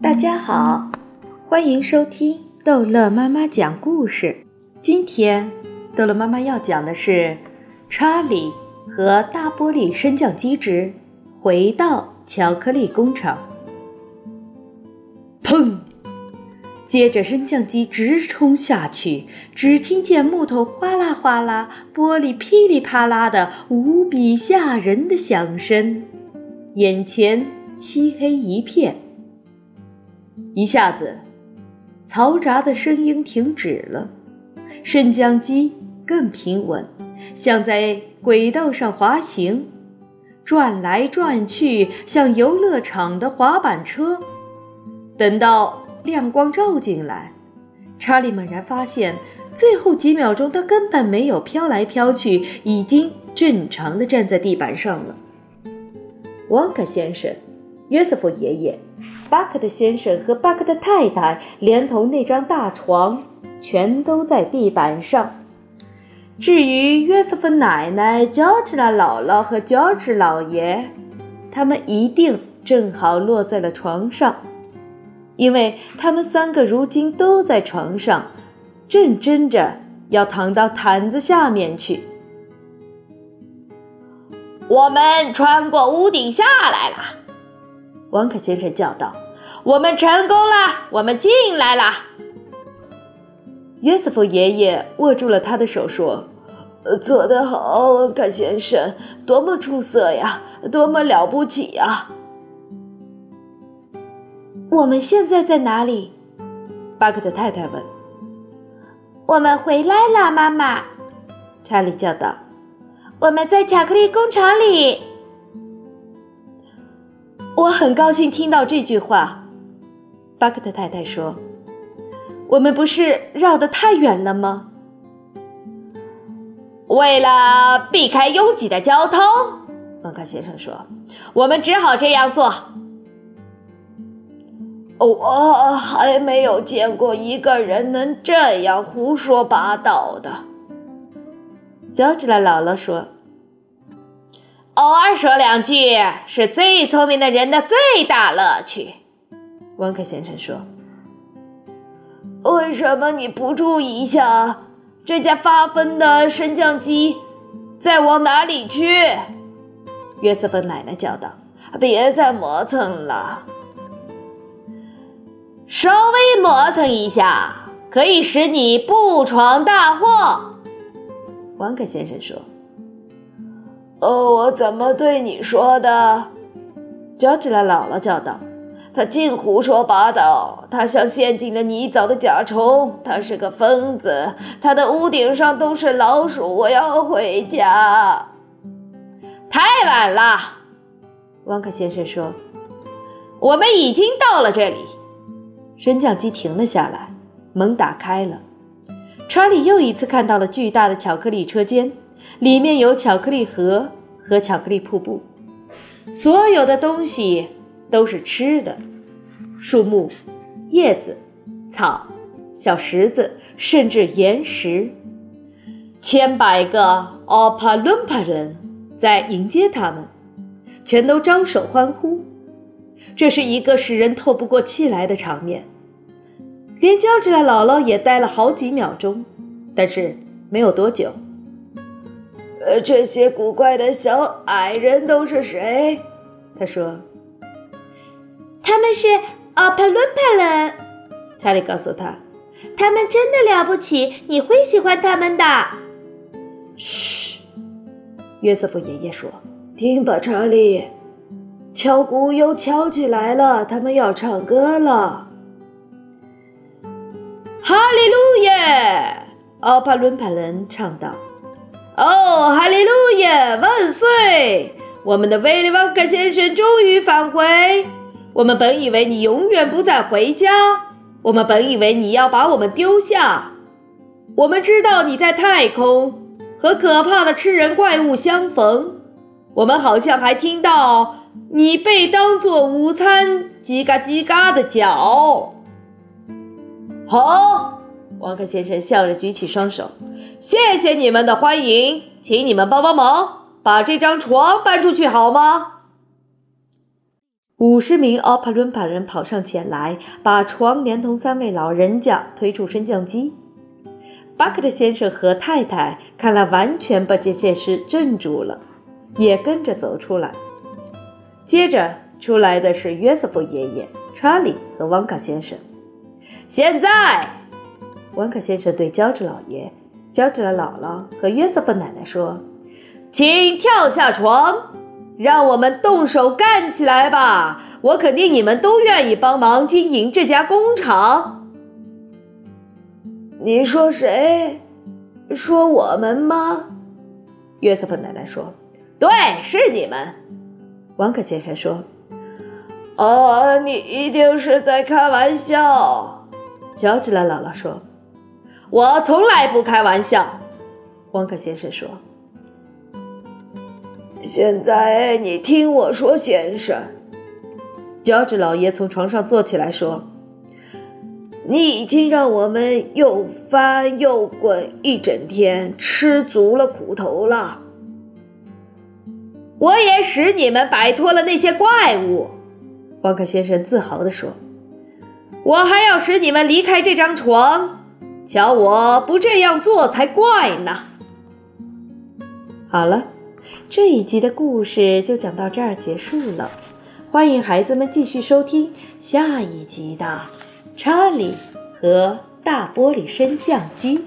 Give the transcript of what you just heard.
大家好，欢迎收听逗乐妈妈讲故事。今天，逗乐妈妈要讲的是《查理和大玻璃升降机之回到巧克力工厂》。砰！接着升降机直冲下去，只听见木头哗啦哗啦，玻璃噼里啪啦的无比吓人的响声，眼前漆黑一片。一下子，嘈杂的声音停止了，升降机更平稳，像在轨道上滑行，转来转去，像游乐场的滑板车。等到亮光照进来，查理猛然发现，最后几秒钟他根本没有飘来飘去，已经正常的站在地板上了。沃克先生，约瑟夫爷爷。巴克特先生和巴克特太太，连同那张大床，全都在地板上。至于约瑟夫奶奶、乔治拉姥姥和乔治老爷，他们一定正好落在了床上，因为他们三个如今都在床上，正争着要躺到毯子下面去。我们穿过屋顶下来了。王可先生叫道：“我们成功了，我们进来了。”约瑟夫爷爷握住了他的手，说：“做得好，王可先生，多么出色呀，多么了不起呀！”我们现在在哪里？巴克的太太问。“我们回来了，妈妈。”查理叫道，“我们在巧克力工厂里。”我很高兴听到这句话，巴克特太太说：“我们不是绕得太远了吗？”为了避开拥挤的交通，蒙卡先生说：“我们只好这样做。”我还没有见过一个人能这样胡说八道的。”乔治拉姥姥说。偶尔说两句是最聪明的人的最大乐趣，温克先生说。为什么你不注意一下这架发疯的升降机在往哪里去？约瑟芬奶奶叫道：“别再磨蹭了，稍微磨蹭一下可以使你不闯大祸。”温克先生说。哦，我怎么对你说的？乔治拉姥姥叫道：“他净胡说八道，他像陷进了泥沼的甲虫，他是个疯子。他的屋顶上都是老鼠。我要回家。”太晚了，汪克先生说：“我们已经到了这里。”升降机停了下来，门打开了，查理又一次看到了巨大的巧克力车间。里面有巧克力盒和巧克力瀑布，所有的东西都是吃的，树木、叶子、草、小石子，甚至岩石。千百个奥帕伦帕人在迎接他们，全都张手欢呼。这是一个使人透不过气来的场面。连乔治的姥姥也待了好几秒钟，但是没有多久。呃，这些古怪的小矮人都是谁？他说：“他们是奥帕伦帕人。”查理告诉他：“他们真的了不起，你会喜欢他们的。”嘘，约瑟夫爷爷说：“听吧，查理，敲鼓又敲起来了，他们要唱歌了。”哈利路亚！奥帕伦帕人唱道。哦，哈利路亚，万岁！我们的威利旺克先生终于返回。我们本以为你永远不再回家，我们本以为你要把我们丢下。我们知道你在太空和可怕的吃人怪物相逢。我们好像还听到你被当做午餐叽嘎叽嘎的叫。好，旺克先生笑着举起双手。谢谢你们的欢迎，请你们帮帮忙，把这张床搬出去好吗？五十名奥帕伦巴人跑上前来，把床连同三位老人家推出升降机。巴克特先生和太太看来完全把这件事镇住了，也跟着走出来。接着出来的是约瑟夫爷爷、查理和旺卡先生。现在，旺卡先生对乔治老爷、乔治的姥姥和约瑟夫奶奶说：“请跳下床。”让我们动手干起来吧！我肯定你们都愿意帮忙经营这家工厂。你说谁？说我们吗？约瑟夫奶奶说：“对，是你们。”王可先生说：“哦，你一定是在开玩笑。”乔治的姥姥说：“我从来不开玩笑。”汪克先生说。现在你听我说，先生，乔治老爷从床上坐起来说：“你已经让我们又翻又滚一整天，吃足了苦头了。我也使你们摆脱了那些怪物。”汪克先生自豪地说：“我还要使你们离开这张床，瞧我不这样做才怪呢。”好了。这一集的故事就讲到这儿结束了，欢迎孩子们继续收听下一集的《查理和大玻璃升降机》。